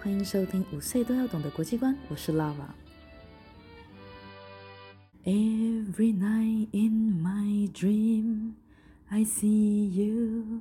欢迎收听五岁都要懂的国际观，我是 Lara。Every night in my dream, I see you,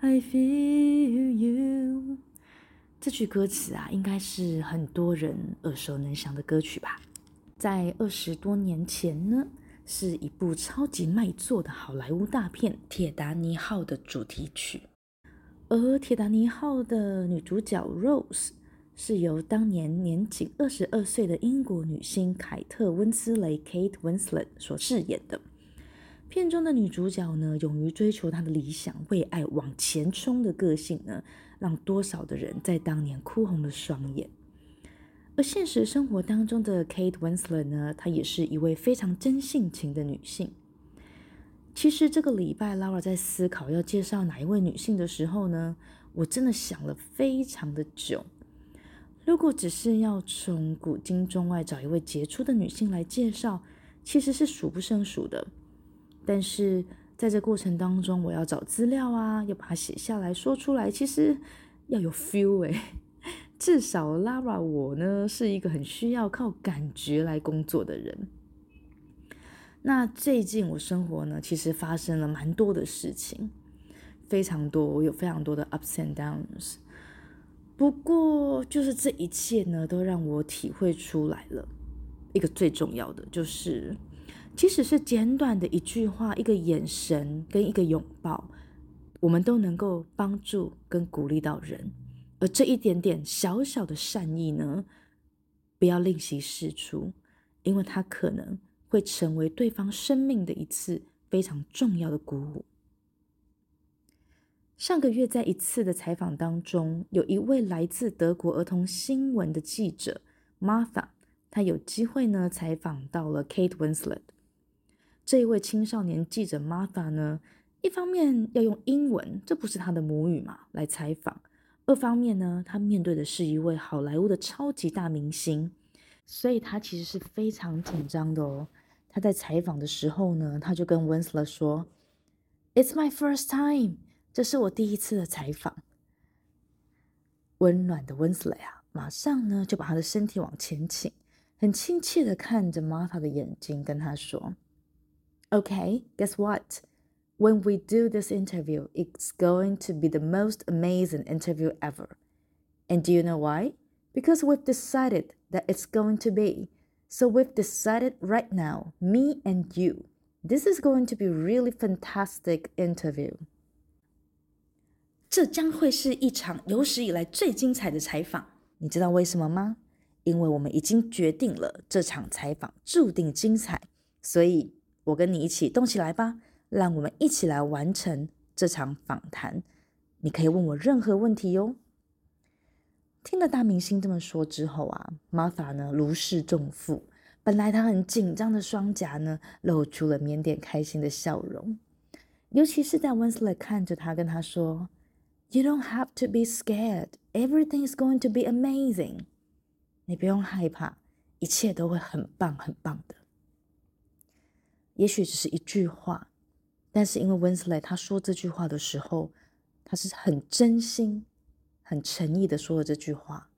I feel you。这句歌词啊，应该是很多人耳熟能详的歌曲吧？在二十多年前呢，是一部超级卖座的好莱坞大片《铁达尼号》的主题曲。而《铁达尼号》的女主角 Rose 是由当年年仅二十二岁的英国女星凯特温斯雷 （Kate Winslet） 所饰演的。片中的女主角呢，勇于追求她的理想、为爱往前冲的个性呢，让多少的人在当年哭红了双眼。而现实生活当中的 Kate Winslet 呢，她也是一位非常真性情的女性。其实这个礼拜，Laura 在思考要介绍哪一位女性的时候呢，我真的想了非常的久。如果只是要从古今中外找一位杰出的女性来介绍，其实是数不胜数的。但是在这过程当中，我要找资料啊，要把它写下来说出来，其实要有 feel 哎。至少 Lara 我呢是一个很需要靠感觉来工作的人。那最近我生活呢，其实发生了蛮多的事情，非常多，我有非常多的 ups and downs。不过，就是这一切呢，都让我体会出来了一个最重要的，就是即使是简短的一句话、一个眼神跟一个拥抱，我们都能够帮助跟鼓励到人。而这一点点小小的善意呢，不要吝惜试出，因为它可能。会成为对方生命的一次非常重要的鼓舞。上个月在一次的采访当中，有一位来自德国儿童新闻的记者 Martha，他有机会呢采访到了 Kate Winslet。这一位青少年记者 Martha 呢，一方面要用英文，这不是他的母语嘛，来采访；二方面呢，他面对的是一位好莱坞的超级大明星，所以他其实是非常紧张的哦。他在采访的时候呢，他就跟 Winslet 说：“It's my first time，这是我第一次的采访。”温暖的 Winslet 啊，马上呢就把他的身体往前倾，很亲切的看着 Martha 的眼睛，跟他说：“Okay，guess what? When we do this interview, it's going to be the most amazing interview ever. And do you know why? Because we've decided that it's going to be.” So we've decided right now, me and you, this is going to be really fantastic interview. 这将会是一场有史以来最精彩的采访。你知道为什么吗？因为我们已经决定了这场采访注定精彩，所以我跟你一起动起来吧，让我们一起来完成这场访谈。你可以问我任何问题哟。听了大明星这么说之后啊，Martha 呢如释重负。本来他很紧张的双颊呢，露出了腼腆开心的笑容。尤其是在 Winslet 看着他，跟他说：“You don't have to be scared. Everything is going to be amazing.” 你不用害怕，一切都会很棒很棒的。也许只是一句话，但是因为 Winslet 他说这句话的时候，他是很真心。很诚意的说了这句话，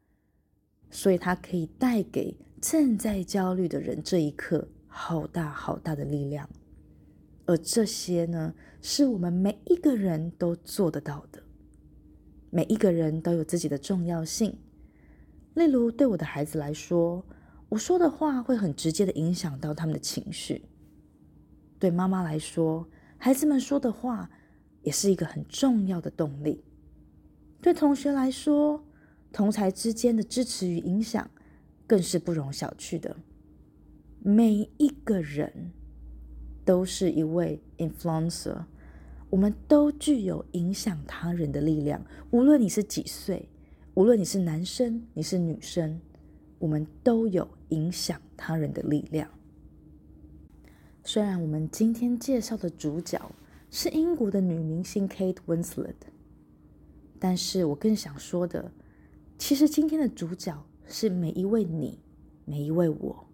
所以他可以带给正在焦虑的人这一刻好大好大的力量。而这些呢，是我们每一个人都做得到的。每一个人都有自己的重要性。例如，对我的孩子来说，我说的话会很直接的影响到他们的情绪；对妈妈来说，孩子们说的话也是一个很重要的动力。对同学来说，同才之间的支持与影响更是不容小觑的。每一个人都是一位 influencer，我们都具有影响他人的力量。无论你是几岁，无论你是男生你是女生，我们都有影响他人的力量。虽然我们今天介绍的主角是英国的女明星 Kate Winslet，但是我更想说的，其实今天的主角是每一位你，每一位我。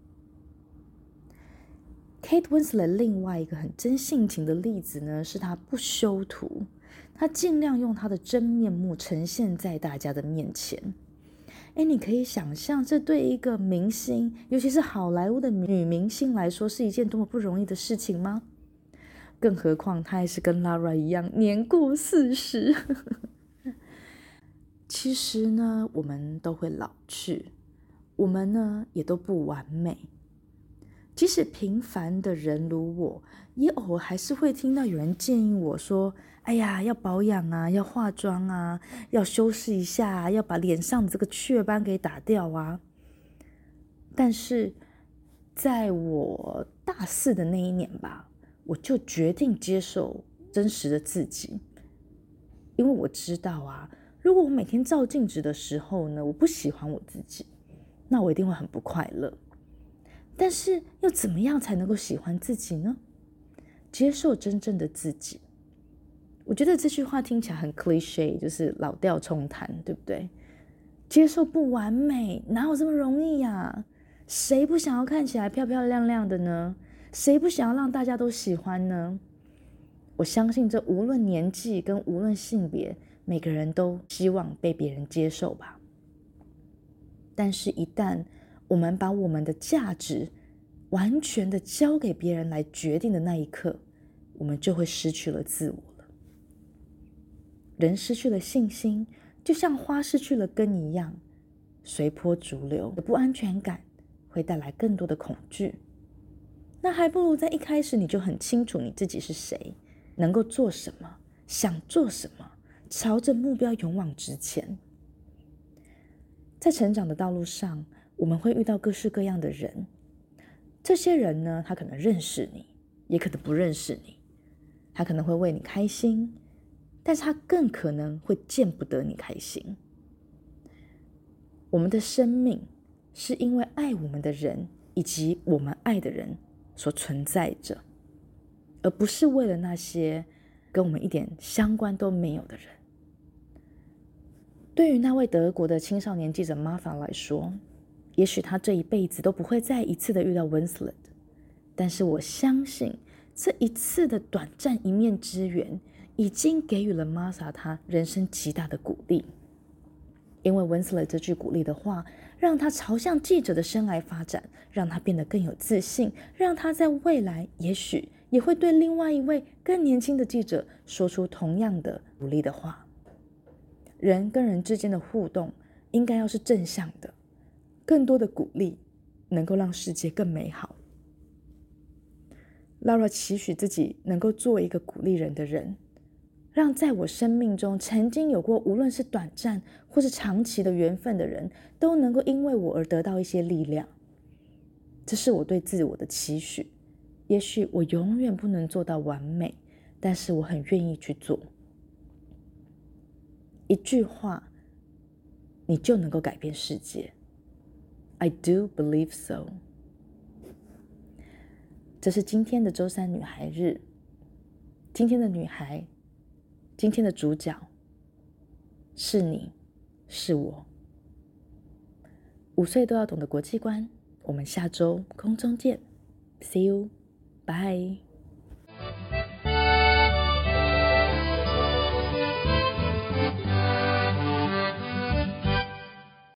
Kate Winslet 另外一个很真性情的例子呢，是她不修图，她尽量用她的真面目呈现在大家的面前。哎，你可以想象，这对一个明星，尤其是好莱坞的女明星来说，是一件多么不容易的事情吗？更何况她还是跟 Lara 一样年过四十。其实呢，我们都会老去，我们呢也都不完美。即使平凡的人如我，也偶尔还是会听到有人建议我说：“哎呀，要保养啊，要化妆啊，要修饰一下，要把脸上的这个雀斑给打掉啊。”但是，在我大四的那一年吧，我就决定接受真实的自己，因为我知道啊，如果我每天照镜子的时候呢，我不喜欢我自己，那我一定会很不快乐。但是又怎么样才能够喜欢自己呢？接受真正的自己，我觉得这句话听起来很 cliche，就是老调重弹，对不对？接受不完美，哪有这么容易呀？谁不想要看起来漂漂亮亮的呢？谁不想要让大家都喜欢呢？我相信这无论年纪跟无论性别，每个人都希望被别人接受吧。但是，一旦我们把我们的价值完全的交给别人来决定的那一刻，我们就会失去了自我了。人失去了信心，就像花失去了根一样，随波逐流的不安全感会带来更多的恐惧。那还不如在一开始你就很清楚你自己是谁，能够做什么，想做什么，朝着目标勇往直前。在成长的道路上。我们会遇到各式各样的人，这些人呢，他可能认识你，也可能不认识你，他可能会为你开心，但是他更可能会见不得你开心。我们的生命是因为爱我们的人以及我们爱的人所存在着，而不是为了那些跟我们一点相关都没有的人。对于那位德国的青少年记者玛法来说，也许他这一辈子都不会再一次的遇到 Winslet，但是我相信这一次的短暂一面之缘，已经给予了 Martha 他人生极大的鼓励。因为 Winslet 这句鼓励的话，让他朝向记者的生涯发展，让他变得更有自信，让他在未来也许也会对另外一位更年轻的记者说出同样的鼓励的话。人跟人之间的互动，应该要是正向的。更多的鼓励，能够让世界更美好。Lara 期许自己能够做一个鼓励人的人，让在我生命中曾经有过无论是短暂或是长期的缘分的人，都能够因为我而得到一些力量。这是我对自我的期许。也许我永远不能做到完美，但是我很愿意去做。一句话，你就能够改变世界。I do believe so。这是今天的周三女孩日。今天的女孩，今天的主角是你，是我。五岁都要懂的国际观。我们下周空中见，See you，bye。